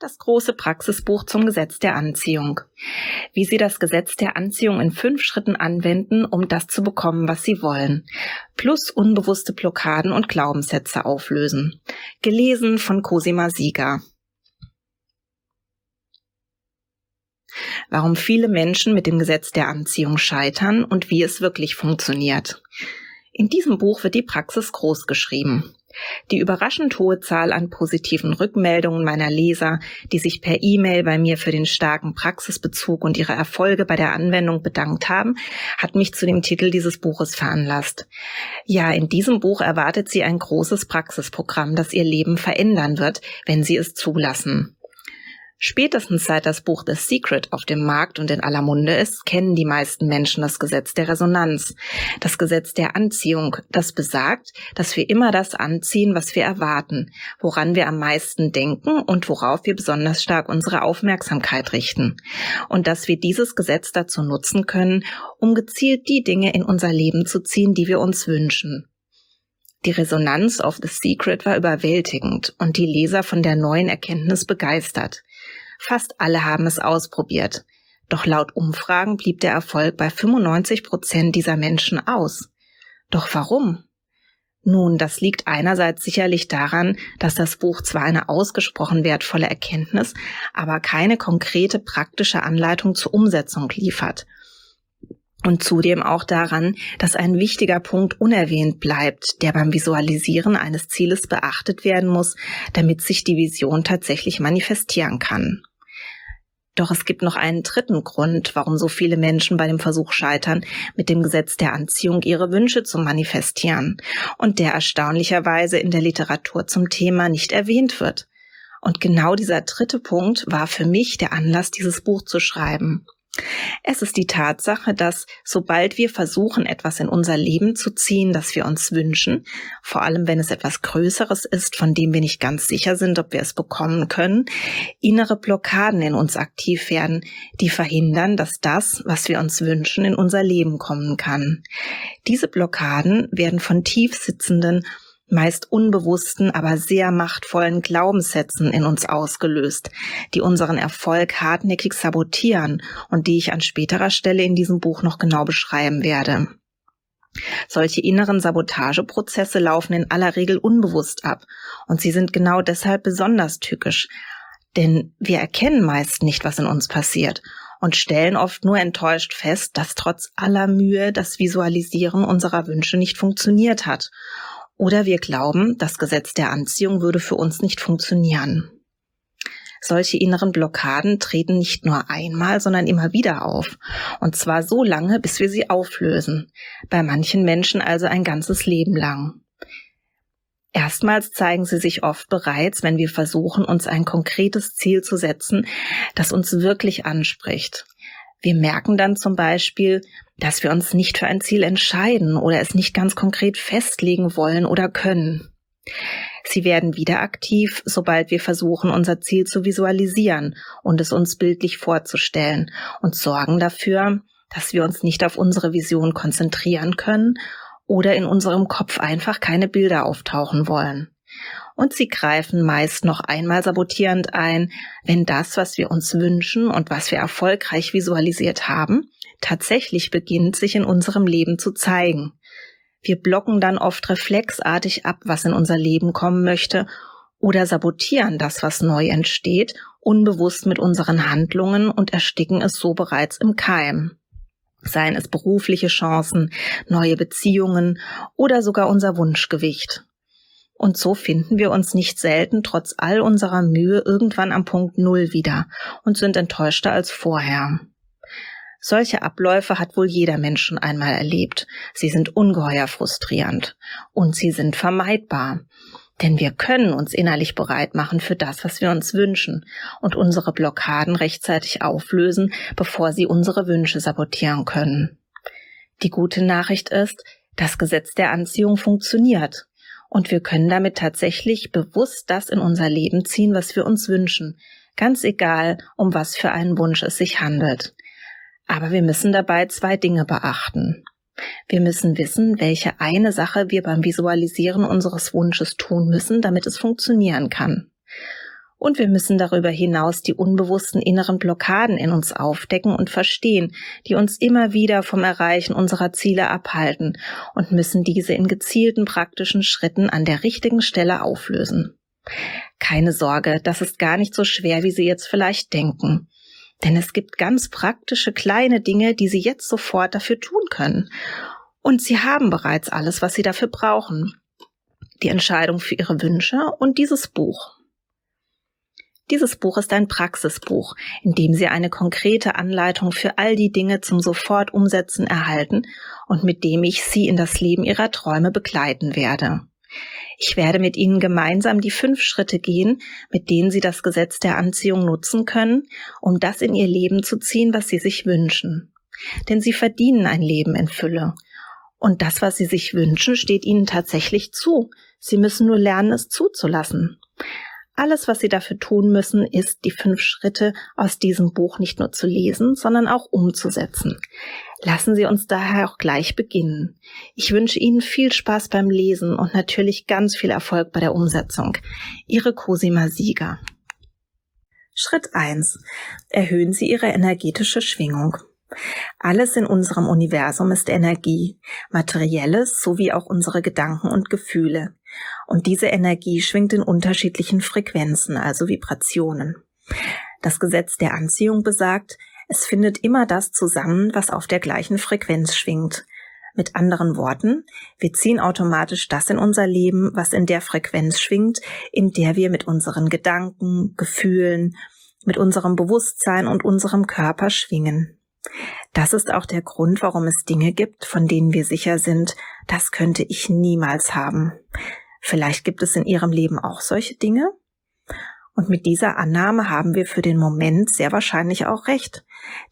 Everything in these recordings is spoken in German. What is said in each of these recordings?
Das große Praxisbuch zum Gesetz der Anziehung. Wie Sie das Gesetz der Anziehung in fünf Schritten anwenden, um das zu bekommen, was Sie wollen. Plus unbewusste Blockaden und Glaubenssätze auflösen. Gelesen von Cosima Sieger. Warum viele Menschen mit dem Gesetz der Anziehung scheitern und wie es wirklich funktioniert. In diesem Buch wird die Praxis groß geschrieben. Die überraschend hohe Zahl an positiven Rückmeldungen meiner Leser, die sich per E-Mail bei mir für den starken Praxisbezug und ihre Erfolge bei der Anwendung bedankt haben, hat mich zu dem Titel dieses Buches veranlasst. Ja, in diesem Buch erwartet sie ein großes Praxisprogramm, das ihr Leben verändern wird, wenn sie es zulassen. Spätestens seit das Buch The Secret auf dem Markt und in aller Munde ist, kennen die meisten Menschen das Gesetz der Resonanz, das Gesetz der Anziehung, das besagt, dass wir immer das anziehen, was wir erwarten, woran wir am meisten denken und worauf wir besonders stark unsere Aufmerksamkeit richten. Und dass wir dieses Gesetz dazu nutzen können, um gezielt die Dinge in unser Leben zu ziehen, die wir uns wünschen. Die Resonanz auf The Secret war überwältigend und die Leser von der neuen Erkenntnis begeistert. Fast alle haben es ausprobiert. Doch laut Umfragen blieb der Erfolg bei 95 Prozent dieser Menschen aus. Doch warum? Nun, das liegt einerseits sicherlich daran, dass das Buch zwar eine ausgesprochen wertvolle Erkenntnis, aber keine konkrete praktische Anleitung zur Umsetzung liefert. Und zudem auch daran, dass ein wichtiger Punkt unerwähnt bleibt, der beim Visualisieren eines Zieles beachtet werden muss, damit sich die Vision tatsächlich manifestieren kann. Doch es gibt noch einen dritten Grund, warum so viele Menschen bei dem Versuch scheitern, mit dem Gesetz der Anziehung ihre Wünsche zu manifestieren und der erstaunlicherweise in der Literatur zum Thema nicht erwähnt wird. Und genau dieser dritte Punkt war für mich der Anlass, dieses Buch zu schreiben. Es ist die Tatsache, dass sobald wir versuchen, etwas in unser Leben zu ziehen, das wir uns wünschen, vor allem wenn es etwas Größeres ist, von dem wir nicht ganz sicher sind, ob wir es bekommen können, innere Blockaden in uns aktiv werden, die verhindern, dass das, was wir uns wünschen, in unser Leben kommen kann. Diese Blockaden werden von tief sitzenden meist unbewussten, aber sehr machtvollen Glaubenssätzen in uns ausgelöst, die unseren Erfolg hartnäckig sabotieren und die ich an späterer Stelle in diesem Buch noch genau beschreiben werde. Solche inneren Sabotageprozesse laufen in aller Regel unbewusst ab und sie sind genau deshalb besonders tückisch, denn wir erkennen meist nicht, was in uns passiert und stellen oft nur enttäuscht fest, dass trotz aller Mühe das Visualisieren unserer Wünsche nicht funktioniert hat oder wir glauben, das Gesetz der Anziehung würde für uns nicht funktionieren. Solche inneren Blockaden treten nicht nur einmal, sondern immer wieder auf. Und zwar so lange, bis wir sie auflösen. Bei manchen Menschen also ein ganzes Leben lang. Erstmals zeigen sie sich oft bereits, wenn wir versuchen, uns ein konkretes Ziel zu setzen, das uns wirklich anspricht. Wir merken dann zum Beispiel, dass wir uns nicht für ein Ziel entscheiden oder es nicht ganz konkret festlegen wollen oder können. Sie werden wieder aktiv, sobald wir versuchen, unser Ziel zu visualisieren und es uns bildlich vorzustellen und sorgen dafür, dass wir uns nicht auf unsere Vision konzentrieren können oder in unserem Kopf einfach keine Bilder auftauchen wollen und sie greifen meist noch einmal sabotierend ein, wenn das, was wir uns wünschen und was wir erfolgreich visualisiert haben, tatsächlich beginnt, sich in unserem Leben zu zeigen. Wir blocken dann oft reflexartig ab, was in unser Leben kommen möchte, oder sabotieren das, was neu entsteht, unbewusst mit unseren Handlungen und ersticken es so bereits im Keim. Seien es berufliche Chancen, neue Beziehungen oder sogar unser Wunschgewicht. Und so finden wir uns nicht selten trotz all unserer Mühe irgendwann am Punkt Null wieder und sind enttäuschter als vorher. Solche Abläufe hat wohl jeder Mensch schon einmal erlebt. Sie sind ungeheuer frustrierend und sie sind vermeidbar. Denn wir können uns innerlich bereit machen für das, was wir uns wünschen und unsere Blockaden rechtzeitig auflösen, bevor sie unsere Wünsche sabotieren können. Die gute Nachricht ist, das Gesetz der Anziehung funktioniert und wir können damit tatsächlich bewusst das in unser Leben ziehen, was wir uns wünschen. Ganz egal, um was für einen Wunsch es sich handelt. Aber wir müssen dabei zwei Dinge beachten. Wir müssen wissen, welche eine Sache wir beim Visualisieren unseres Wunsches tun müssen, damit es funktionieren kann. Und wir müssen darüber hinaus die unbewussten inneren Blockaden in uns aufdecken und verstehen, die uns immer wieder vom Erreichen unserer Ziele abhalten und müssen diese in gezielten praktischen Schritten an der richtigen Stelle auflösen. Keine Sorge, das ist gar nicht so schwer, wie Sie jetzt vielleicht denken. Denn es gibt ganz praktische kleine Dinge, die Sie jetzt sofort dafür tun können. Und Sie haben bereits alles, was Sie dafür brauchen. Die Entscheidung für Ihre Wünsche und dieses Buch. Dieses Buch ist ein Praxisbuch, in dem Sie eine konkrete Anleitung für all die Dinge zum sofort umsetzen erhalten und mit dem ich Sie in das Leben Ihrer Träume begleiten werde. Ich werde mit Ihnen gemeinsam die fünf Schritte gehen, mit denen Sie das Gesetz der Anziehung nutzen können, um das in Ihr Leben zu ziehen, was Sie sich wünschen. Denn Sie verdienen ein Leben in Fülle. Und das, was Sie sich wünschen, steht Ihnen tatsächlich zu. Sie müssen nur lernen, es zuzulassen. Alles, was Sie dafür tun müssen, ist, die fünf Schritte aus diesem Buch nicht nur zu lesen, sondern auch umzusetzen. Lassen Sie uns daher auch gleich beginnen. Ich wünsche Ihnen viel Spaß beim Lesen und natürlich ganz viel Erfolg bei der Umsetzung. Ihre Cosima Sieger. Schritt 1. Erhöhen Sie Ihre energetische Schwingung. Alles in unserem Universum ist Energie, materielles sowie auch unsere Gedanken und Gefühle. Und diese Energie schwingt in unterschiedlichen Frequenzen, also Vibrationen. Das Gesetz der Anziehung besagt, es findet immer das zusammen, was auf der gleichen Frequenz schwingt. Mit anderen Worten, wir ziehen automatisch das in unser Leben, was in der Frequenz schwingt, in der wir mit unseren Gedanken, Gefühlen, mit unserem Bewusstsein und unserem Körper schwingen. Das ist auch der Grund, warum es Dinge gibt, von denen wir sicher sind, das könnte ich niemals haben. Vielleicht gibt es in Ihrem Leben auch solche Dinge? Und mit dieser Annahme haben wir für den Moment sehr wahrscheinlich auch recht.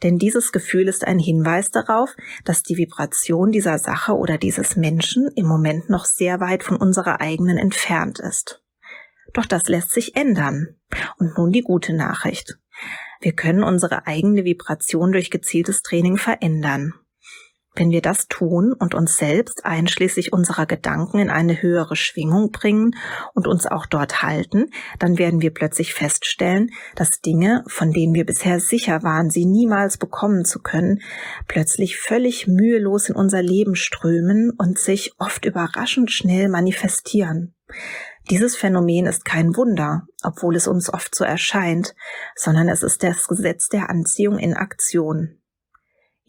Denn dieses Gefühl ist ein Hinweis darauf, dass die Vibration dieser Sache oder dieses Menschen im Moment noch sehr weit von unserer eigenen entfernt ist. Doch das lässt sich ändern. Und nun die gute Nachricht. Wir können unsere eigene Vibration durch gezieltes Training verändern. Wenn wir das tun und uns selbst einschließlich unserer Gedanken in eine höhere Schwingung bringen und uns auch dort halten, dann werden wir plötzlich feststellen, dass Dinge, von denen wir bisher sicher waren, sie niemals bekommen zu können, plötzlich völlig mühelos in unser Leben strömen und sich oft überraschend schnell manifestieren. Dieses Phänomen ist kein Wunder, obwohl es uns oft so erscheint, sondern es ist das Gesetz der Anziehung in Aktion.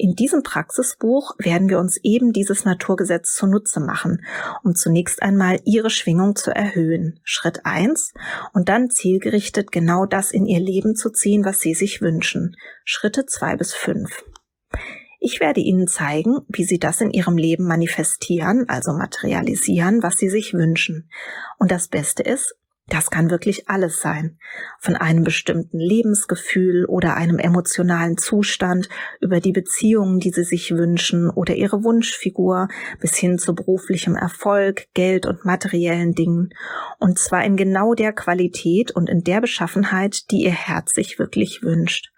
In diesem Praxisbuch werden wir uns eben dieses Naturgesetz zunutze machen, um zunächst einmal ihre Schwingung zu erhöhen. Schritt eins und dann zielgerichtet genau das in ihr Leben zu ziehen, was sie sich wünschen. Schritte zwei bis fünf. Ich werde Ihnen zeigen, wie Sie das in Ihrem Leben manifestieren, also materialisieren, was Sie sich wünschen. Und das Beste ist, das kann wirklich alles sein. Von einem bestimmten Lebensgefühl oder einem emotionalen Zustand über die Beziehungen, die Sie sich wünschen oder Ihre Wunschfigur bis hin zu beruflichem Erfolg, Geld und materiellen Dingen. Und zwar in genau der Qualität und in der Beschaffenheit, die Ihr Herz sich wirklich wünscht.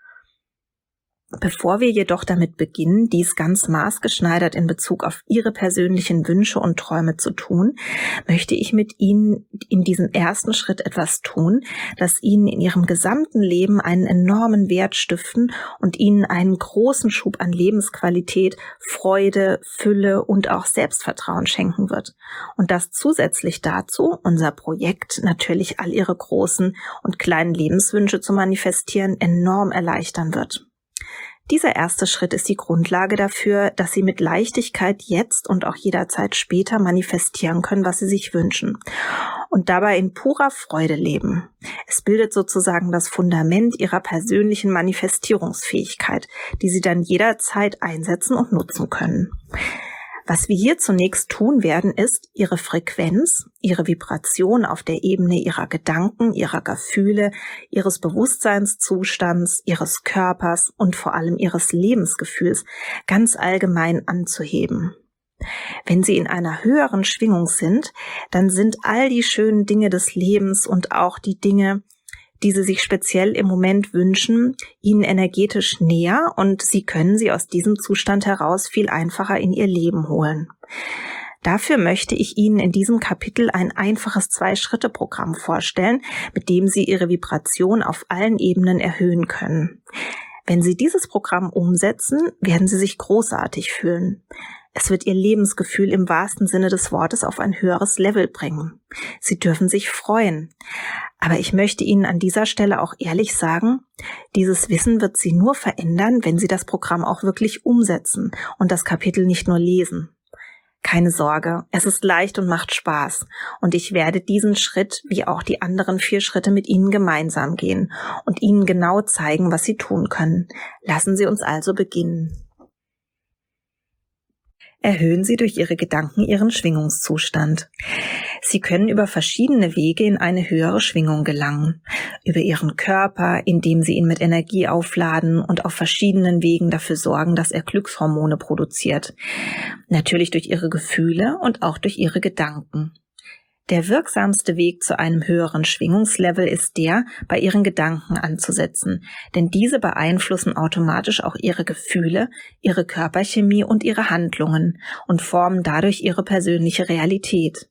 Bevor wir jedoch damit beginnen, dies ganz maßgeschneidert in Bezug auf Ihre persönlichen Wünsche und Träume zu tun, möchte ich mit Ihnen in diesem ersten Schritt etwas tun, das Ihnen in Ihrem gesamten Leben einen enormen Wert stiften und Ihnen einen großen Schub an Lebensqualität, Freude, Fülle und auch Selbstvertrauen schenken wird. Und das zusätzlich dazu unser Projekt natürlich all Ihre großen und kleinen Lebenswünsche zu manifestieren enorm erleichtern wird. Dieser erste Schritt ist die Grundlage dafür, dass Sie mit Leichtigkeit jetzt und auch jederzeit später manifestieren können, was Sie sich wünschen und dabei in purer Freude leben. Es bildet sozusagen das Fundament Ihrer persönlichen Manifestierungsfähigkeit, die Sie dann jederzeit einsetzen und nutzen können. Was wir hier zunächst tun werden, ist, ihre Frequenz, ihre Vibration auf der Ebene ihrer Gedanken, ihrer Gefühle, ihres Bewusstseinszustands, ihres Körpers und vor allem ihres Lebensgefühls ganz allgemein anzuheben. Wenn sie in einer höheren Schwingung sind, dann sind all die schönen Dinge des Lebens und auch die Dinge, die sie sich speziell im Moment wünschen, ihnen energetisch näher und sie können sie aus diesem Zustand heraus viel einfacher in ihr Leben holen. Dafür möchte ich Ihnen in diesem Kapitel ein einfaches Zwei-Schritte-Programm vorstellen, mit dem Sie Ihre Vibration auf allen Ebenen erhöhen können. Wenn Sie dieses Programm umsetzen, werden Sie sich großartig fühlen. Es wird Ihr Lebensgefühl im wahrsten Sinne des Wortes auf ein höheres Level bringen. Sie dürfen sich freuen. Aber ich möchte Ihnen an dieser Stelle auch ehrlich sagen, dieses Wissen wird Sie nur verändern, wenn Sie das Programm auch wirklich umsetzen und das Kapitel nicht nur lesen. Keine Sorge, es ist leicht und macht Spaß. Und ich werde diesen Schritt wie auch die anderen vier Schritte mit Ihnen gemeinsam gehen und Ihnen genau zeigen, was Sie tun können. Lassen Sie uns also beginnen erhöhen Sie durch Ihre Gedanken Ihren Schwingungszustand. Sie können über verschiedene Wege in eine höhere Schwingung gelangen. Über Ihren Körper, indem Sie ihn mit Energie aufladen und auf verschiedenen Wegen dafür sorgen, dass er Glückshormone produziert. Natürlich durch Ihre Gefühle und auch durch Ihre Gedanken. Der wirksamste Weg zu einem höheren Schwingungslevel ist der, bei ihren Gedanken anzusetzen, denn diese beeinflussen automatisch auch ihre Gefühle, ihre Körperchemie und ihre Handlungen und formen dadurch ihre persönliche Realität.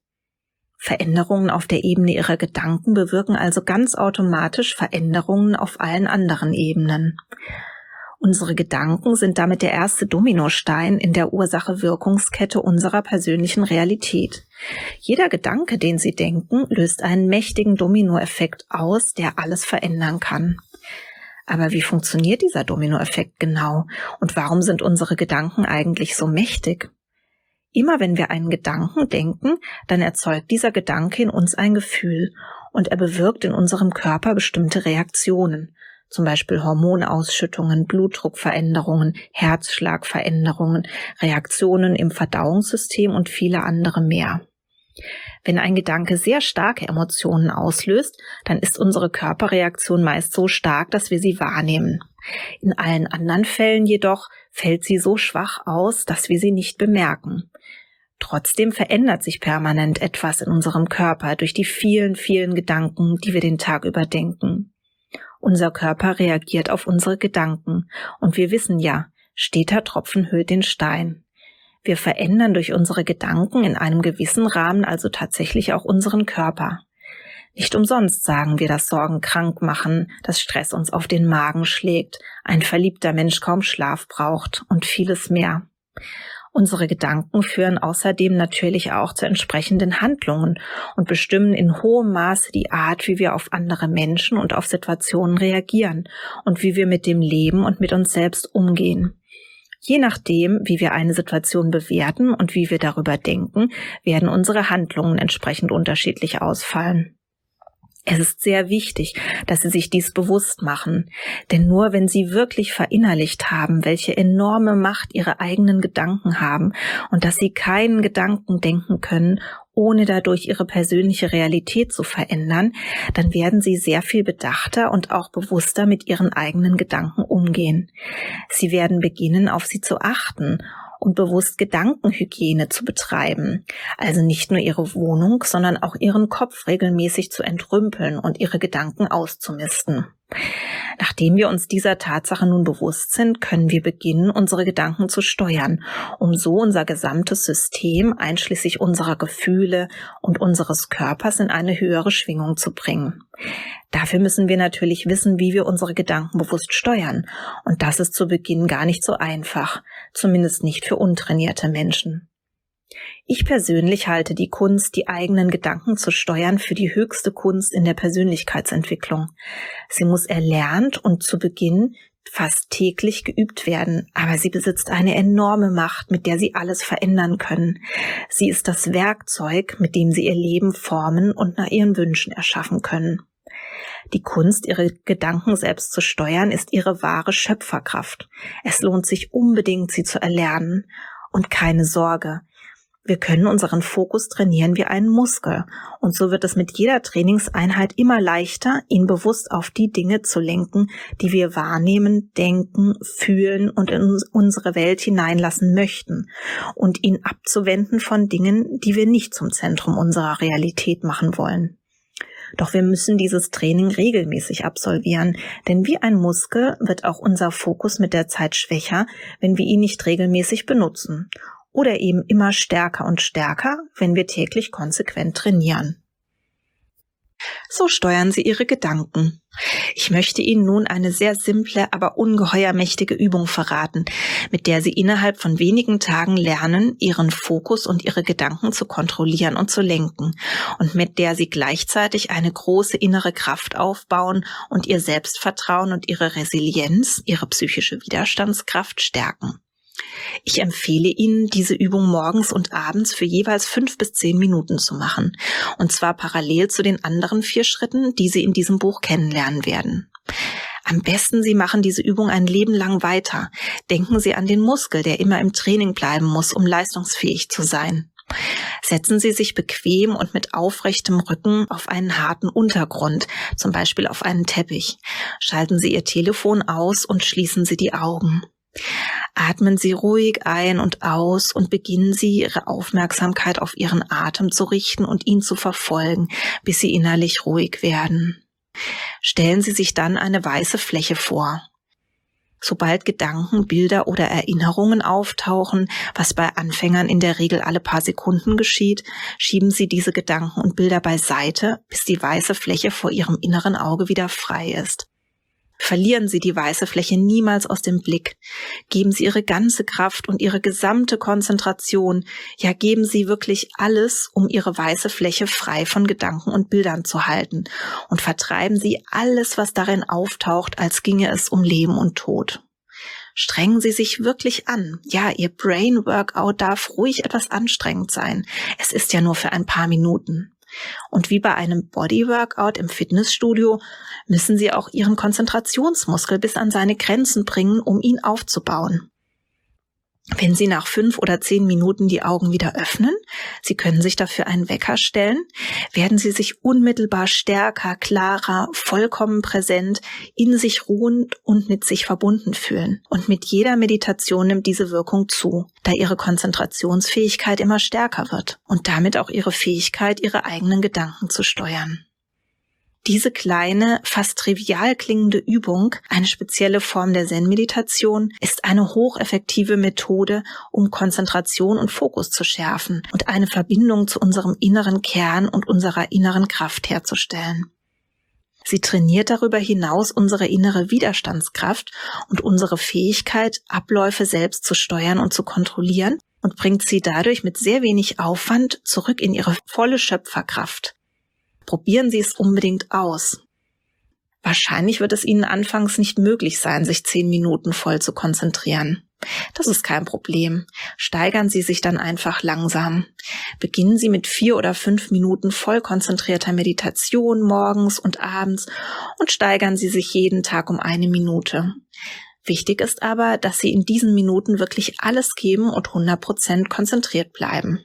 Veränderungen auf der Ebene ihrer Gedanken bewirken also ganz automatisch Veränderungen auf allen anderen Ebenen. Unsere Gedanken sind damit der erste Dominostein in der Ursache-Wirkungskette unserer persönlichen Realität. Jeder Gedanke, den Sie denken, löst einen mächtigen Dominoeffekt aus, der alles verändern kann. Aber wie funktioniert dieser Dominoeffekt genau? Und warum sind unsere Gedanken eigentlich so mächtig? Immer wenn wir einen Gedanken denken, dann erzeugt dieser Gedanke in uns ein Gefühl und er bewirkt in unserem Körper bestimmte Reaktionen zum Beispiel Hormonausschüttungen, Blutdruckveränderungen, Herzschlagveränderungen, Reaktionen im Verdauungssystem und viele andere mehr. Wenn ein Gedanke sehr starke Emotionen auslöst, dann ist unsere Körperreaktion meist so stark, dass wir sie wahrnehmen. In allen anderen Fällen jedoch fällt sie so schwach aus, dass wir sie nicht bemerken. Trotzdem verändert sich permanent etwas in unserem Körper durch die vielen, vielen Gedanken, die wir den Tag über denken. Unser Körper reagiert auf unsere Gedanken und wir wissen ja, steter Tropfen hüllt den Stein. Wir verändern durch unsere Gedanken in einem gewissen Rahmen also tatsächlich auch unseren Körper. Nicht umsonst sagen wir, dass Sorgen krank machen, dass Stress uns auf den Magen schlägt, ein verliebter Mensch kaum Schlaf braucht und vieles mehr. Unsere Gedanken führen außerdem natürlich auch zu entsprechenden Handlungen und bestimmen in hohem Maße die Art, wie wir auf andere Menschen und auf Situationen reagieren und wie wir mit dem Leben und mit uns selbst umgehen. Je nachdem, wie wir eine Situation bewerten und wie wir darüber denken, werden unsere Handlungen entsprechend unterschiedlich ausfallen. Es ist sehr wichtig, dass Sie sich dies bewusst machen, denn nur wenn Sie wirklich verinnerlicht haben, welche enorme Macht Ihre eigenen Gedanken haben und dass Sie keinen Gedanken denken können, ohne dadurch Ihre persönliche Realität zu verändern, dann werden Sie sehr viel bedachter und auch bewusster mit Ihren eigenen Gedanken umgehen. Sie werden beginnen, auf sie zu achten und bewusst Gedankenhygiene zu betreiben. Also nicht nur ihre Wohnung, sondern auch ihren Kopf regelmäßig zu entrümpeln und ihre Gedanken auszumisten. Nachdem wir uns dieser Tatsache nun bewusst sind, können wir beginnen, unsere Gedanken zu steuern, um so unser gesamtes System einschließlich unserer Gefühle und unseres Körpers in eine höhere Schwingung zu bringen. Dafür müssen wir natürlich wissen, wie wir unsere Gedanken bewusst steuern. Und das ist zu Beginn gar nicht so einfach, zumindest nicht für untrainierte Menschen. Ich persönlich halte die Kunst, die eigenen Gedanken zu steuern, für die höchste Kunst in der Persönlichkeitsentwicklung. Sie muss erlernt und zu Beginn fast täglich geübt werden, aber sie besitzt eine enorme Macht, mit der sie alles verändern können. Sie ist das Werkzeug, mit dem sie ihr Leben formen und nach ihren Wünschen erschaffen können. Die Kunst, ihre Gedanken selbst zu steuern, ist ihre wahre Schöpferkraft. Es lohnt sich unbedingt, sie zu erlernen. Und keine Sorge, wir können unseren Fokus trainieren wie einen Muskel. Und so wird es mit jeder Trainingseinheit immer leichter, ihn bewusst auf die Dinge zu lenken, die wir wahrnehmen, denken, fühlen und in unsere Welt hineinlassen möchten. Und ihn abzuwenden von Dingen, die wir nicht zum Zentrum unserer Realität machen wollen. Doch wir müssen dieses Training regelmäßig absolvieren, denn wie ein Muskel wird auch unser Fokus mit der Zeit schwächer, wenn wir ihn nicht regelmäßig benutzen. Oder eben immer stärker und stärker, wenn wir täglich konsequent trainieren. So steuern Sie Ihre Gedanken. Ich möchte Ihnen nun eine sehr simple, aber ungeheuer mächtige Übung verraten, mit der Sie innerhalb von wenigen Tagen lernen, Ihren Fokus und Ihre Gedanken zu kontrollieren und zu lenken und mit der Sie gleichzeitig eine große innere Kraft aufbauen und Ihr Selbstvertrauen und Ihre Resilienz, Ihre psychische Widerstandskraft stärken. Ich empfehle Ihnen, diese Übung morgens und abends für jeweils fünf bis zehn Minuten zu machen. Und zwar parallel zu den anderen vier Schritten, die Sie in diesem Buch kennenlernen werden. Am besten Sie machen diese Übung ein Leben lang weiter. Denken Sie an den Muskel, der immer im Training bleiben muss, um leistungsfähig zu sein. Setzen Sie sich bequem und mit aufrechtem Rücken auf einen harten Untergrund, zum Beispiel auf einen Teppich. Schalten Sie Ihr Telefon aus und schließen Sie die Augen. Atmen Sie ruhig ein und aus und beginnen Sie Ihre Aufmerksamkeit auf Ihren Atem zu richten und ihn zu verfolgen, bis Sie innerlich ruhig werden. Stellen Sie sich dann eine weiße Fläche vor. Sobald Gedanken, Bilder oder Erinnerungen auftauchen, was bei Anfängern in der Regel alle paar Sekunden geschieht, schieben Sie diese Gedanken und Bilder beiseite, bis die weiße Fläche vor Ihrem inneren Auge wieder frei ist. Verlieren Sie die weiße Fläche niemals aus dem Blick. Geben Sie Ihre ganze Kraft und Ihre gesamte Konzentration, ja geben Sie wirklich alles, um Ihre weiße Fläche frei von Gedanken und Bildern zu halten und vertreiben Sie alles, was darin auftaucht, als ginge es um Leben und Tod. Strengen Sie sich wirklich an. Ja, Ihr Brain Workout darf ruhig etwas anstrengend sein. Es ist ja nur für ein paar Minuten. Und wie bei einem Bodyworkout im Fitnessstudio müssen Sie auch Ihren Konzentrationsmuskel bis an seine Grenzen bringen, um ihn aufzubauen. Wenn Sie nach fünf oder zehn Minuten die Augen wieder öffnen, Sie können sich dafür einen Wecker stellen, werden Sie sich unmittelbar stärker, klarer, vollkommen präsent, in sich ruhend und mit sich verbunden fühlen. Und mit jeder Meditation nimmt diese Wirkung zu, da Ihre Konzentrationsfähigkeit immer stärker wird und damit auch Ihre Fähigkeit, Ihre eigenen Gedanken zu steuern. Diese kleine, fast trivial klingende Übung, eine spezielle Form der Zen-Meditation, ist eine hocheffektive Methode, um Konzentration und Fokus zu schärfen und eine Verbindung zu unserem inneren Kern und unserer inneren Kraft herzustellen. Sie trainiert darüber hinaus unsere innere Widerstandskraft und unsere Fähigkeit, Abläufe selbst zu steuern und zu kontrollieren und bringt sie dadurch mit sehr wenig Aufwand zurück in ihre volle Schöpferkraft. Probieren Sie es unbedingt aus. Wahrscheinlich wird es Ihnen anfangs nicht möglich sein, sich zehn Minuten voll zu konzentrieren. Das ist kein Problem. Steigern Sie sich dann einfach langsam. Beginnen Sie mit vier oder fünf Minuten voll konzentrierter Meditation morgens und abends und steigern Sie sich jeden Tag um eine Minute. Wichtig ist aber, dass Sie in diesen Minuten wirklich alles geben und 100% konzentriert bleiben.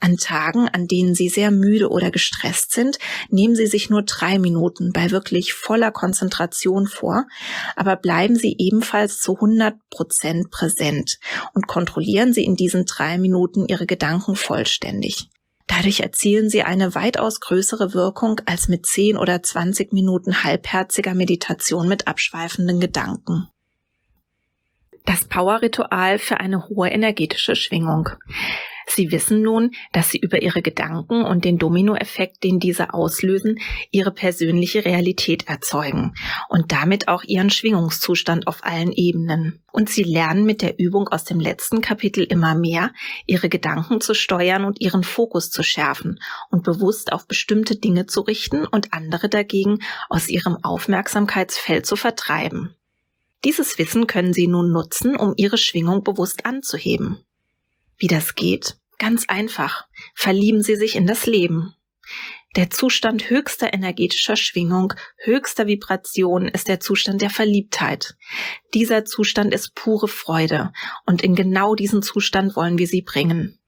An Tagen, an denen Sie sehr müde oder gestresst sind, nehmen Sie sich nur drei Minuten bei wirklich voller Konzentration vor, aber bleiben Sie ebenfalls zu 100 Prozent präsent und kontrollieren Sie in diesen drei Minuten Ihre Gedanken vollständig. Dadurch erzielen Sie eine weitaus größere Wirkung als mit 10 oder 20 Minuten halbherziger Meditation mit abschweifenden Gedanken. Das Power-Ritual für eine hohe energetische Schwingung. Sie wissen nun, dass Sie über Ihre Gedanken und den Dominoeffekt, den diese auslösen, Ihre persönliche Realität erzeugen und damit auch Ihren Schwingungszustand auf allen Ebenen. Und Sie lernen mit der Übung aus dem letzten Kapitel immer mehr, Ihre Gedanken zu steuern und Ihren Fokus zu schärfen und bewusst auf bestimmte Dinge zu richten und andere dagegen aus Ihrem Aufmerksamkeitsfeld zu vertreiben. Dieses Wissen können Sie nun nutzen, um Ihre Schwingung bewusst anzuheben. Wie das geht? Ganz einfach. Verlieben Sie sich in das Leben. Der Zustand höchster energetischer Schwingung, höchster Vibration ist der Zustand der Verliebtheit. Dieser Zustand ist pure Freude und in genau diesen Zustand wollen wir Sie bringen.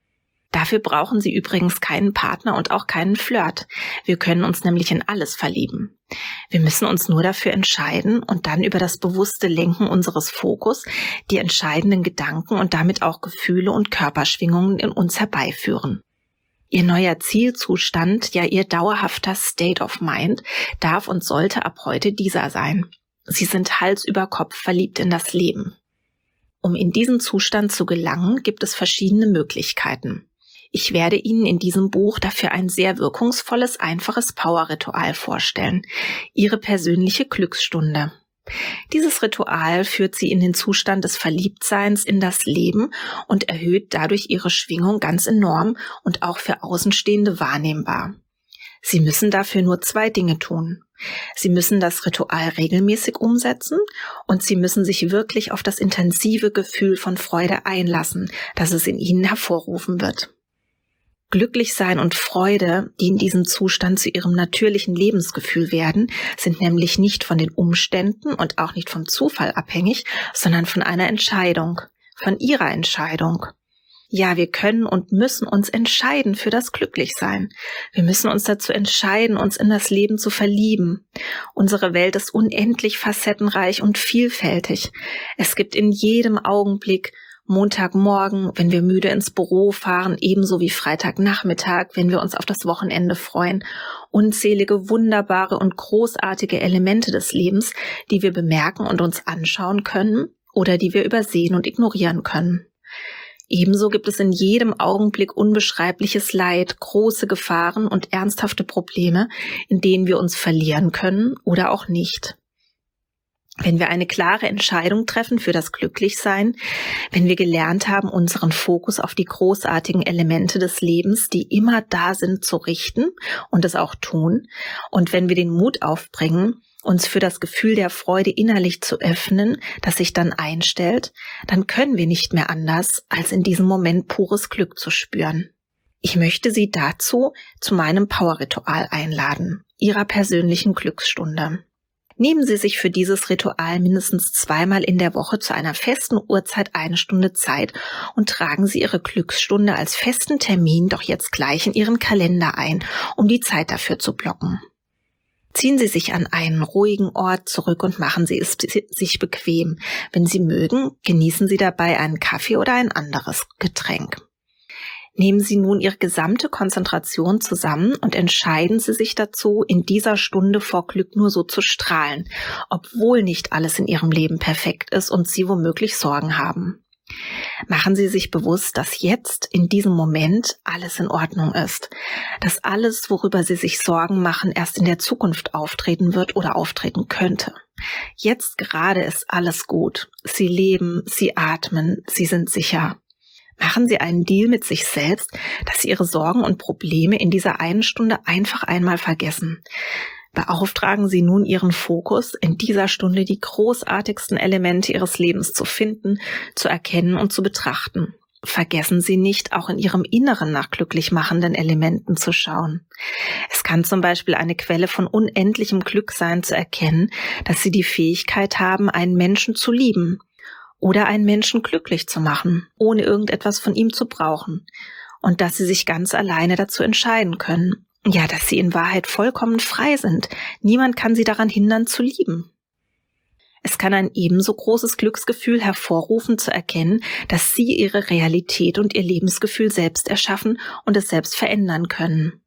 Dafür brauchen Sie übrigens keinen Partner und auch keinen Flirt. Wir können uns nämlich in alles verlieben. Wir müssen uns nur dafür entscheiden und dann über das bewusste Lenken unseres Fokus die entscheidenden Gedanken und damit auch Gefühle und Körperschwingungen in uns herbeiführen. Ihr neuer Zielzustand, ja Ihr dauerhafter State of Mind, darf und sollte ab heute dieser sein. Sie sind Hals über Kopf verliebt in das Leben. Um in diesen Zustand zu gelangen, gibt es verschiedene Möglichkeiten. Ich werde Ihnen in diesem Buch dafür ein sehr wirkungsvolles, einfaches Power-Ritual vorstellen. Ihre persönliche Glücksstunde. Dieses Ritual führt sie in den Zustand des Verliebtseins in das Leben und erhöht dadurch ihre Schwingung ganz enorm und auch für Außenstehende wahrnehmbar. Sie müssen dafür nur zwei Dinge tun. Sie müssen das Ritual regelmäßig umsetzen und Sie müssen sich wirklich auf das intensive Gefühl von Freude einlassen, das es in Ihnen hervorrufen wird. Glücklich sein und Freude, die in diesem Zustand zu ihrem natürlichen Lebensgefühl werden, sind nämlich nicht von den Umständen und auch nicht vom Zufall abhängig, sondern von einer Entscheidung, von ihrer Entscheidung. Ja, wir können und müssen uns entscheiden für das Glücklichsein. Wir müssen uns dazu entscheiden, uns in das Leben zu verlieben. Unsere Welt ist unendlich facettenreich und vielfältig. Es gibt in jedem Augenblick Montagmorgen, wenn wir müde ins Büro fahren, ebenso wie Freitagnachmittag, wenn wir uns auf das Wochenende freuen. Unzählige wunderbare und großartige Elemente des Lebens, die wir bemerken und uns anschauen können oder die wir übersehen und ignorieren können. Ebenso gibt es in jedem Augenblick unbeschreibliches Leid, große Gefahren und ernsthafte Probleme, in denen wir uns verlieren können oder auch nicht. Wenn wir eine klare Entscheidung treffen für das Glücklichsein, wenn wir gelernt haben, unseren Fokus auf die großartigen Elemente des Lebens, die immer da sind, zu richten und es auch tun, und wenn wir den Mut aufbringen, uns für das Gefühl der Freude innerlich zu öffnen, das sich dann einstellt, dann können wir nicht mehr anders, als in diesem Moment pures Glück zu spüren. Ich möchte Sie dazu zu meinem Power-Ritual einladen, Ihrer persönlichen Glücksstunde. Nehmen Sie sich für dieses Ritual mindestens zweimal in der Woche zu einer festen Uhrzeit eine Stunde Zeit und tragen Sie Ihre Glücksstunde als festen Termin doch jetzt gleich in Ihren Kalender ein, um die Zeit dafür zu blocken. Ziehen Sie sich an einen ruhigen Ort zurück und machen Sie es sich bequem. Wenn Sie mögen, genießen Sie dabei einen Kaffee oder ein anderes Getränk. Nehmen Sie nun Ihre gesamte Konzentration zusammen und entscheiden Sie sich dazu, in dieser Stunde vor Glück nur so zu strahlen, obwohl nicht alles in Ihrem Leben perfekt ist und Sie womöglich Sorgen haben. Machen Sie sich bewusst, dass jetzt in diesem Moment alles in Ordnung ist, dass alles, worüber Sie sich Sorgen machen, erst in der Zukunft auftreten wird oder auftreten könnte. Jetzt gerade ist alles gut. Sie leben, Sie atmen, Sie sind sicher. Machen Sie einen Deal mit sich selbst, dass Sie Ihre Sorgen und Probleme in dieser einen Stunde einfach einmal vergessen beauftragen Sie nun Ihren Fokus, in dieser Stunde die großartigsten Elemente Ihres Lebens zu finden, zu erkennen und zu betrachten. Vergessen Sie nicht, auch in Ihrem Inneren nach glücklich machenden Elementen zu schauen. Es kann zum Beispiel eine Quelle von unendlichem Glück sein, zu erkennen, dass Sie die Fähigkeit haben, einen Menschen zu lieben oder einen Menschen glücklich zu machen, ohne irgendetwas von ihm zu brauchen, und dass Sie sich ganz alleine dazu entscheiden können ja, dass sie in Wahrheit vollkommen frei sind. Niemand kann sie daran hindern zu lieben. Es kann ein ebenso großes Glücksgefühl hervorrufen zu erkennen, dass sie ihre Realität und ihr Lebensgefühl selbst erschaffen und es selbst verändern können.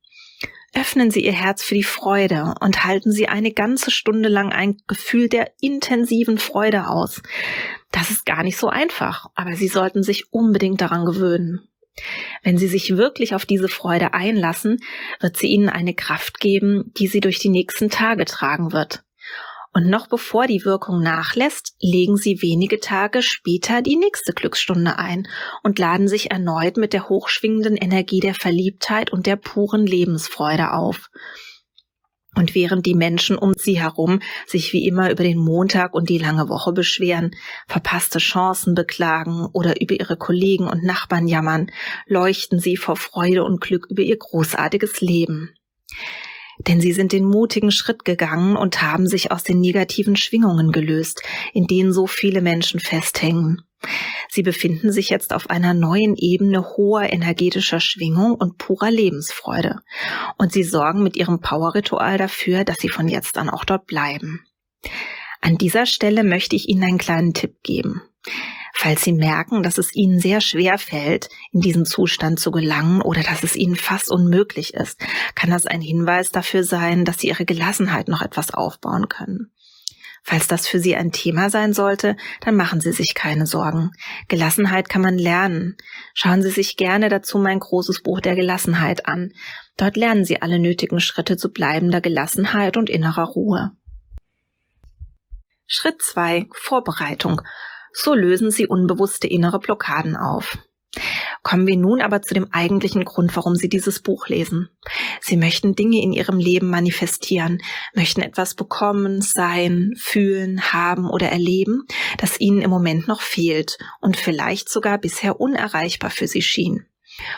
Öffnen Sie Ihr Herz für die Freude und halten Sie eine ganze Stunde lang ein Gefühl der intensiven Freude aus. Das ist gar nicht so einfach, aber Sie sollten sich unbedingt daran gewöhnen. Wenn Sie sich wirklich auf diese Freude einlassen, wird sie Ihnen eine Kraft geben, die Sie durch die nächsten Tage tragen wird. Und noch bevor die Wirkung nachlässt, legen Sie wenige Tage später die nächste Glücksstunde ein und laden sich erneut mit der hochschwingenden Energie der Verliebtheit und der puren Lebensfreude auf. Und während die Menschen um sie herum sich wie immer über den Montag und die lange Woche beschweren, verpasste Chancen beklagen oder über ihre Kollegen und Nachbarn jammern, leuchten sie vor Freude und Glück über ihr großartiges Leben. Denn sie sind den mutigen Schritt gegangen und haben sich aus den negativen Schwingungen gelöst, in denen so viele Menschen festhängen. Sie befinden sich jetzt auf einer neuen Ebene hoher energetischer Schwingung und purer Lebensfreude. Und sie sorgen mit ihrem Power-Ritual dafür, dass sie von jetzt an auch dort bleiben. An dieser Stelle möchte ich Ihnen einen kleinen Tipp geben. Falls Sie merken, dass es Ihnen sehr schwer fällt, in diesen Zustand zu gelangen oder dass es Ihnen fast unmöglich ist, kann das ein Hinweis dafür sein, dass Sie Ihre Gelassenheit noch etwas aufbauen können. Falls das für Sie ein Thema sein sollte, dann machen Sie sich keine Sorgen. Gelassenheit kann man lernen. Schauen Sie sich gerne dazu mein großes Buch der Gelassenheit an. Dort lernen Sie alle nötigen Schritte zu bleibender Gelassenheit und innerer Ruhe. Schritt 2. Vorbereitung. So lösen Sie unbewusste innere Blockaden auf. Kommen wir nun aber zu dem eigentlichen Grund, warum Sie dieses Buch lesen. Sie möchten Dinge in Ihrem Leben manifestieren, möchten etwas bekommen, sein, fühlen, haben oder erleben, das Ihnen im Moment noch fehlt und vielleicht sogar bisher unerreichbar für Sie schien.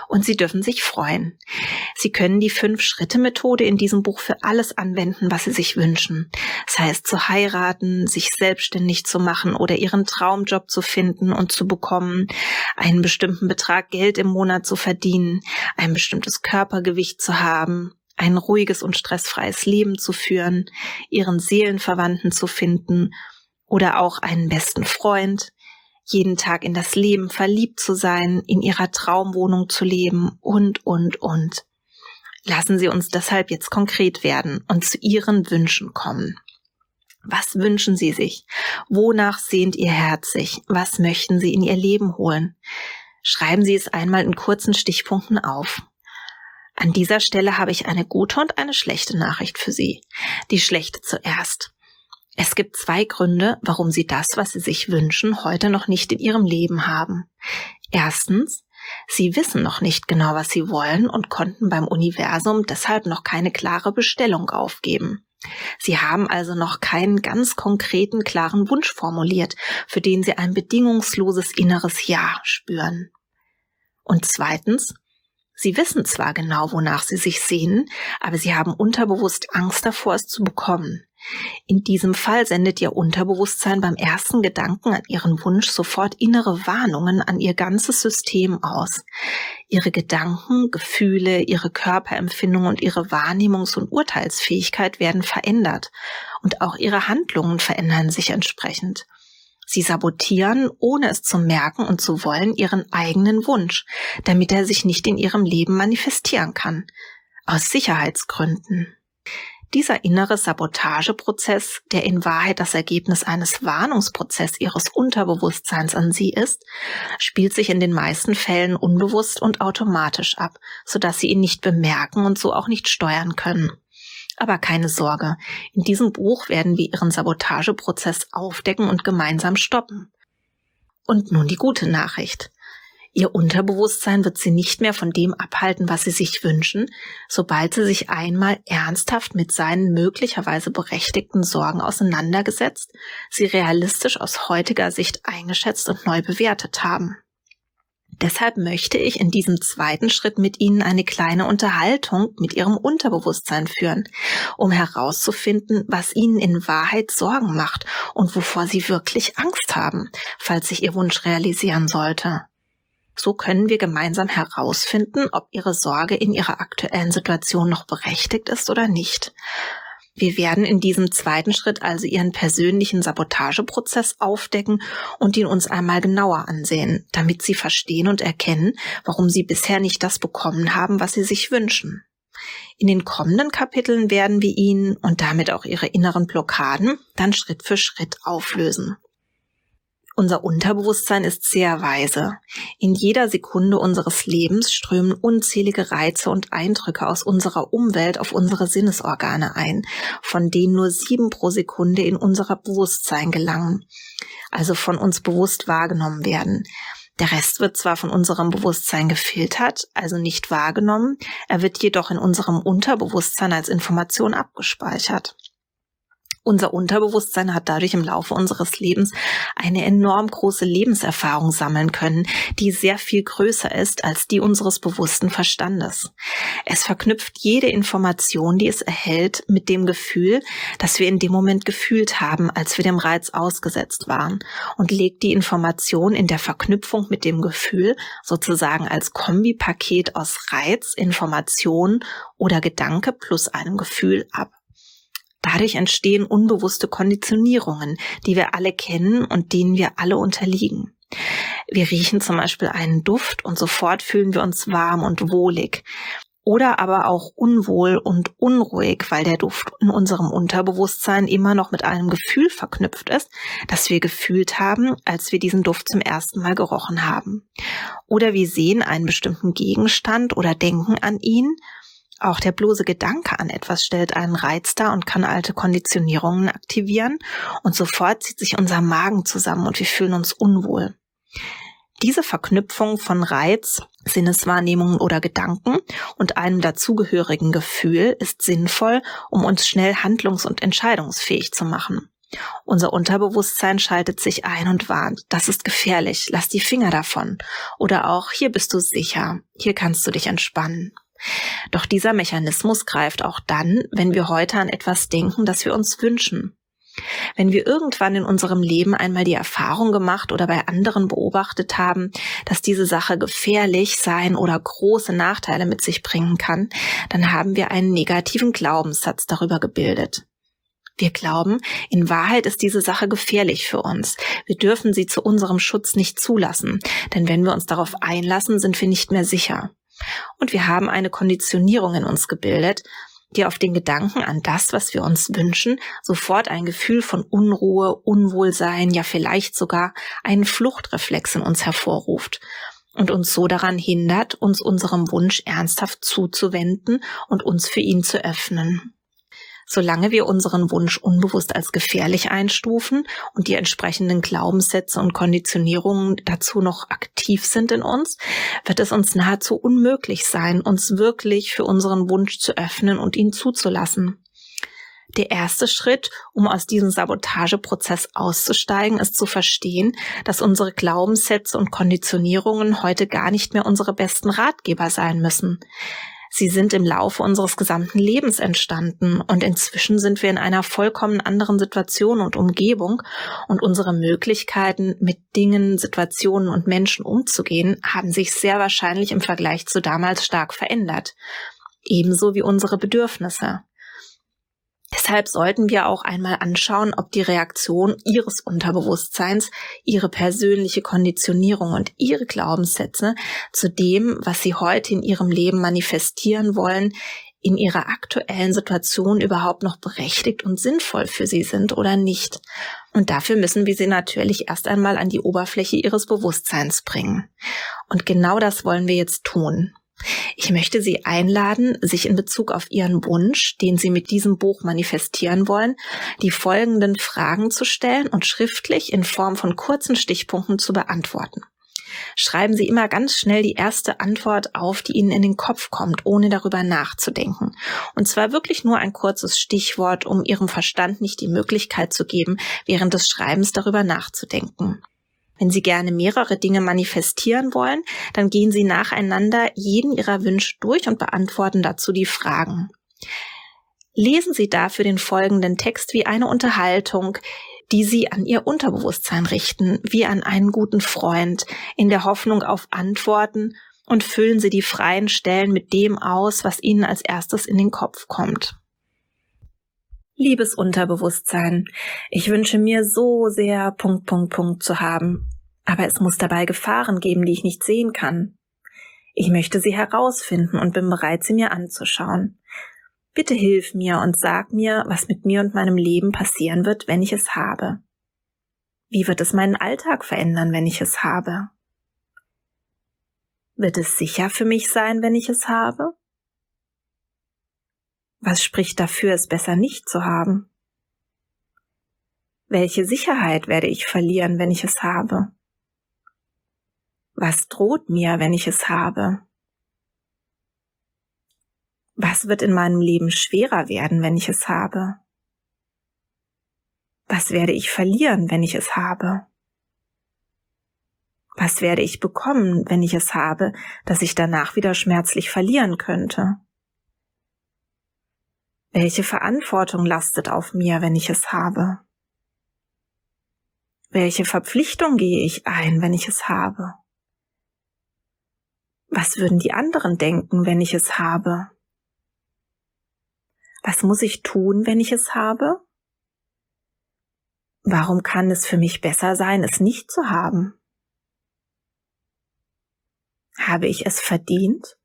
Und Sie dürfen sich freuen. Sie können die Fünf-Schritte-Methode in diesem Buch für alles anwenden, was Sie sich wünschen. Das heißt, zu heiraten, sich selbstständig zu machen oder Ihren Traumjob zu finden und zu bekommen, einen bestimmten Betrag Geld im Monat zu verdienen, ein bestimmtes Körpergewicht zu haben, ein ruhiges und stressfreies Leben zu führen, Ihren Seelenverwandten zu finden oder auch einen besten Freund, jeden Tag in das Leben verliebt zu sein, in ihrer Traumwohnung zu leben und, und, und. Lassen Sie uns deshalb jetzt konkret werden und zu Ihren Wünschen kommen. Was wünschen Sie sich? Wonach sehnt Ihr Herz sich? Was möchten Sie in Ihr Leben holen? Schreiben Sie es einmal in kurzen Stichpunkten auf. An dieser Stelle habe ich eine gute und eine schlechte Nachricht für Sie. Die schlechte zuerst. Es gibt zwei Gründe, warum Sie das, was Sie sich wünschen, heute noch nicht in Ihrem Leben haben. Erstens, Sie wissen noch nicht genau, was Sie wollen und konnten beim Universum deshalb noch keine klare Bestellung aufgeben. Sie haben also noch keinen ganz konkreten, klaren Wunsch formuliert, für den Sie ein bedingungsloses inneres Ja spüren. Und zweitens, Sie wissen zwar genau, wonach Sie sich sehnen, aber Sie haben unterbewusst Angst davor, es zu bekommen. In diesem Fall sendet Ihr Unterbewusstsein beim ersten Gedanken an Ihren Wunsch sofort innere Warnungen an Ihr ganzes System aus. Ihre Gedanken, Gefühle, Ihre Körperempfindung und Ihre Wahrnehmungs- und Urteilsfähigkeit werden verändert und auch Ihre Handlungen verändern sich entsprechend. Sie sabotieren, ohne es zu merken und zu wollen, ihren eigenen Wunsch, damit er sich nicht in ihrem Leben manifestieren kann. Aus Sicherheitsgründen. Dieser innere Sabotageprozess, der in Wahrheit das Ergebnis eines Warnungsprozesses ihres Unterbewusstseins an sie ist, spielt sich in den meisten Fällen unbewusst und automatisch ab, sodass sie ihn nicht bemerken und so auch nicht steuern können. Aber keine Sorge, in diesem Buch werden wir Ihren Sabotageprozess aufdecken und gemeinsam stoppen. Und nun die gute Nachricht. Ihr Unterbewusstsein wird sie nicht mehr von dem abhalten, was sie sich wünschen, sobald sie sich einmal ernsthaft mit seinen möglicherweise berechtigten Sorgen auseinandergesetzt, sie realistisch aus heutiger Sicht eingeschätzt und neu bewertet haben. Deshalb möchte ich in diesem zweiten Schritt mit Ihnen eine kleine Unterhaltung mit Ihrem Unterbewusstsein führen, um herauszufinden, was Ihnen in Wahrheit Sorgen macht und wovor Sie wirklich Angst haben, falls sich Ihr Wunsch realisieren sollte. So können wir gemeinsam herausfinden, ob Ihre Sorge in Ihrer aktuellen Situation noch berechtigt ist oder nicht. Wir werden in diesem zweiten Schritt also Ihren persönlichen Sabotageprozess aufdecken und ihn uns einmal genauer ansehen, damit Sie verstehen und erkennen, warum Sie bisher nicht das bekommen haben, was Sie sich wünschen. In den kommenden Kapiteln werden wir ihn und damit auch Ihre inneren Blockaden dann Schritt für Schritt auflösen. Unser Unterbewusstsein ist sehr weise. In jeder Sekunde unseres Lebens strömen unzählige Reize und Eindrücke aus unserer Umwelt auf unsere Sinnesorgane ein, von denen nur sieben pro Sekunde in unser Bewusstsein gelangen, also von uns bewusst wahrgenommen werden. Der Rest wird zwar von unserem Bewusstsein gefiltert, also nicht wahrgenommen, er wird jedoch in unserem Unterbewusstsein als Information abgespeichert. Unser Unterbewusstsein hat dadurch im Laufe unseres Lebens eine enorm große Lebenserfahrung sammeln können, die sehr viel größer ist als die unseres bewussten Verstandes. Es verknüpft jede Information, die es erhält, mit dem Gefühl, das wir in dem Moment gefühlt haben, als wir dem Reiz ausgesetzt waren und legt die Information in der Verknüpfung mit dem Gefühl sozusagen als Kombipaket aus Reiz, Information oder Gedanke plus einem Gefühl ab. Dadurch entstehen unbewusste Konditionierungen, die wir alle kennen und denen wir alle unterliegen. Wir riechen zum Beispiel einen Duft und sofort fühlen wir uns warm und wohlig. oder aber auch unwohl und unruhig, weil der Duft in unserem Unterbewusstsein immer noch mit einem Gefühl verknüpft ist, das wir gefühlt haben, als wir diesen Duft zum ersten Mal gerochen haben. Oder wir sehen einen bestimmten Gegenstand oder denken an ihn. Auch der bloße Gedanke an etwas stellt einen Reiz dar und kann alte Konditionierungen aktivieren und sofort zieht sich unser Magen zusammen und wir fühlen uns unwohl. Diese Verknüpfung von Reiz, Sinneswahrnehmungen oder Gedanken und einem dazugehörigen Gefühl ist sinnvoll, um uns schnell handlungs- und entscheidungsfähig zu machen. Unser Unterbewusstsein schaltet sich ein und warnt, das ist gefährlich, lass die Finger davon. Oder auch, hier bist du sicher, hier kannst du dich entspannen. Doch dieser Mechanismus greift auch dann, wenn wir heute an etwas denken, das wir uns wünschen. Wenn wir irgendwann in unserem Leben einmal die Erfahrung gemacht oder bei anderen beobachtet haben, dass diese Sache gefährlich sein oder große Nachteile mit sich bringen kann, dann haben wir einen negativen Glaubenssatz darüber gebildet. Wir glauben, in Wahrheit ist diese Sache gefährlich für uns. Wir dürfen sie zu unserem Schutz nicht zulassen, denn wenn wir uns darauf einlassen, sind wir nicht mehr sicher. Und wir haben eine Konditionierung in uns gebildet, die auf den Gedanken an das, was wir uns wünschen, sofort ein Gefühl von Unruhe, Unwohlsein, ja vielleicht sogar einen Fluchtreflex in uns hervorruft und uns so daran hindert, uns unserem Wunsch ernsthaft zuzuwenden und uns für ihn zu öffnen. Solange wir unseren Wunsch unbewusst als gefährlich einstufen und die entsprechenden Glaubenssätze und Konditionierungen dazu noch aktiv sind in uns, wird es uns nahezu unmöglich sein, uns wirklich für unseren Wunsch zu öffnen und ihn zuzulassen. Der erste Schritt, um aus diesem Sabotageprozess auszusteigen, ist zu verstehen, dass unsere Glaubenssätze und Konditionierungen heute gar nicht mehr unsere besten Ratgeber sein müssen. Sie sind im Laufe unseres gesamten Lebens entstanden und inzwischen sind wir in einer vollkommen anderen Situation und Umgebung und unsere Möglichkeiten, mit Dingen, Situationen und Menschen umzugehen, haben sich sehr wahrscheinlich im Vergleich zu damals stark verändert. Ebenso wie unsere Bedürfnisse. Deshalb sollten wir auch einmal anschauen, ob die Reaktion Ihres Unterbewusstseins, Ihre persönliche Konditionierung und Ihre Glaubenssätze zu dem, was Sie heute in Ihrem Leben manifestieren wollen, in Ihrer aktuellen Situation überhaupt noch berechtigt und sinnvoll für Sie sind oder nicht. Und dafür müssen wir Sie natürlich erst einmal an die Oberfläche Ihres Bewusstseins bringen. Und genau das wollen wir jetzt tun. Ich möchte Sie einladen, sich in Bezug auf Ihren Wunsch, den Sie mit diesem Buch manifestieren wollen, die folgenden Fragen zu stellen und schriftlich in Form von kurzen Stichpunkten zu beantworten. Schreiben Sie immer ganz schnell die erste Antwort auf, die Ihnen in den Kopf kommt, ohne darüber nachzudenken. Und zwar wirklich nur ein kurzes Stichwort, um Ihrem Verstand nicht die Möglichkeit zu geben, während des Schreibens darüber nachzudenken. Wenn Sie gerne mehrere Dinge manifestieren wollen, dann gehen Sie nacheinander jeden Ihrer Wünsche durch und beantworten dazu die Fragen. Lesen Sie dafür den folgenden Text wie eine Unterhaltung, die Sie an Ihr Unterbewusstsein richten, wie an einen guten Freund, in der Hoffnung auf Antworten und füllen Sie die freien Stellen mit dem aus, was Ihnen als erstes in den Kopf kommt. Liebes Unterbewusstsein, ich wünsche mir so sehr Punkt, Punkt, Punkt zu haben. Aber es muss dabei Gefahren geben, die ich nicht sehen kann. Ich möchte sie herausfinden und bin bereit, sie mir anzuschauen. Bitte hilf mir und sag mir, was mit mir und meinem Leben passieren wird, wenn ich es habe. Wie wird es meinen Alltag verändern, wenn ich es habe? Wird es sicher für mich sein, wenn ich es habe? Was spricht dafür, es besser nicht zu haben? Welche Sicherheit werde ich verlieren, wenn ich es habe? Was droht mir, wenn ich es habe? Was wird in meinem Leben schwerer werden, wenn ich es habe? Was werde ich verlieren, wenn ich es habe? Was werde ich bekommen, wenn ich es habe, dass ich danach wieder schmerzlich verlieren könnte? Welche Verantwortung lastet auf mir, wenn ich es habe? Welche Verpflichtung gehe ich ein, wenn ich es habe? Was würden die anderen denken, wenn ich es habe? Was muss ich tun, wenn ich es habe? Warum kann es für mich besser sein, es nicht zu haben? Habe ich es verdient?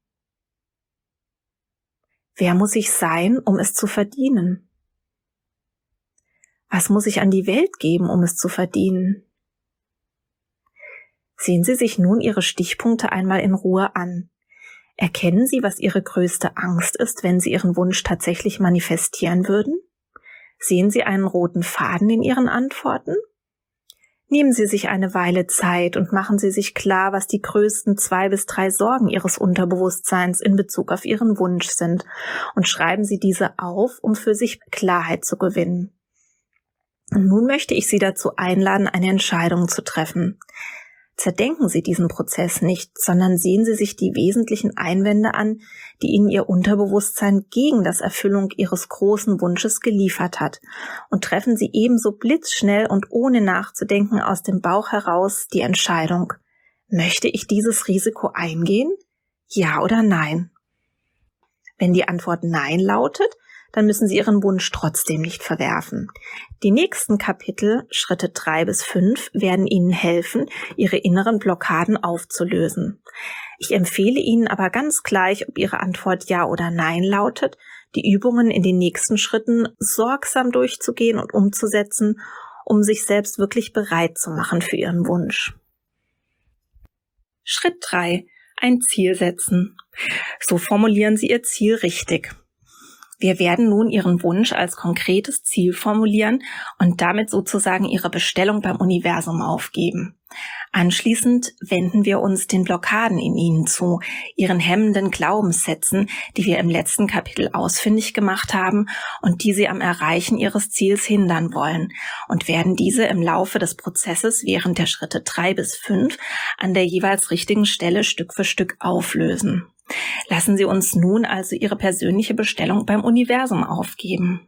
Wer muss ich sein, um es zu verdienen? Was muss ich an die Welt geben, um es zu verdienen? Sehen Sie sich nun Ihre Stichpunkte einmal in Ruhe an. Erkennen Sie, was Ihre größte Angst ist, wenn Sie Ihren Wunsch tatsächlich manifestieren würden? Sehen Sie einen roten Faden in Ihren Antworten? Nehmen Sie sich eine Weile Zeit und machen Sie sich klar, was die größten zwei bis drei Sorgen Ihres Unterbewusstseins in Bezug auf Ihren Wunsch sind und schreiben Sie diese auf, um für sich Klarheit zu gewinnen. Und nun möchte ich Sie dazu einladen, eine Entscheidung zu treffen. Zerdenken Sie diesen Prozess nicht, sondern sehen Sie sich die wesentlichen Einwände an, die Ihnen Ihr Unterbewusstsein gegen das Erfüllung Ihres großen Wunsches geliefert hat, und treffen Sie ebenso blitzschnell und ohne nachzudenken aus dem Bauch heraus die Entscheidung, möchte ich dieses Risiko eingehen? Ja oder nein? Wenn die Antwort Nein lautet, dann müssen Sie Ihren Wunsch trotzdem nicht verwerfen. Die nächsten Kapitel, Schritte drei bis fünf, werden Ihnen helfen, Ihre inneren Blockaden aufzulösen. Ich empfehle Ihnen aber ganz gleich, ob Ihre Antwort Ja oder Nein lautet, die Übungen in den nächsten Schritten sorgsam durchzugehen und umzusetzen, um sich selbst wirklich bereit zu machen für Ihren Wunsch. Schritt drei: Ein Ziel setzen. So formulieren Sie Ihr Ziel richtig. Wir werden nun Ihren Wunsch als konkretes Ziel formulieren und damit sozusagen Ihre Bestellung beim Universum aufgeben. Anschließend wenden wir uns den Blockaden in Ihnen zu, Ihren hemmenden Glaubenssätzen, die wir im letzten Kapitel ausfindig gemacht haben und die Sie am Erreichen Ihres Ziels hindern wollen und werden diese im Laufe des Prozesses während der Schritte drei bis fünf an der jeweils richtigen Stelle Stück für Stück auflösen. Lassen Sie uns nun also Ihre persönliche Bestellung beim Universum aufgeben.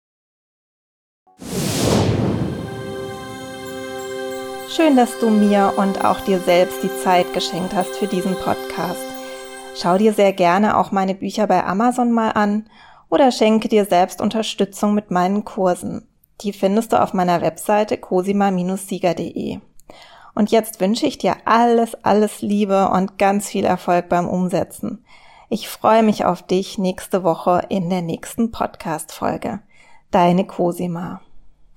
Schön, dass du mir und auch dir selbst die Zeit geschenkt hast für diesen Podcast. Schau dir sehr gerne auch meine Bücher bei Amazon mal an oder schenke dir selbst Unterstützung mit meinen Kursen. Die findest du auf meiner Webseite cosima-sieger.de. Und jetzt wünsche ich dir alles, alles Liebe und ganz viel Erfolg beim Umsetzen. Ich freue mich auf dich nächste Woche in der nächsten Podcast-Folge. Deine Cosima.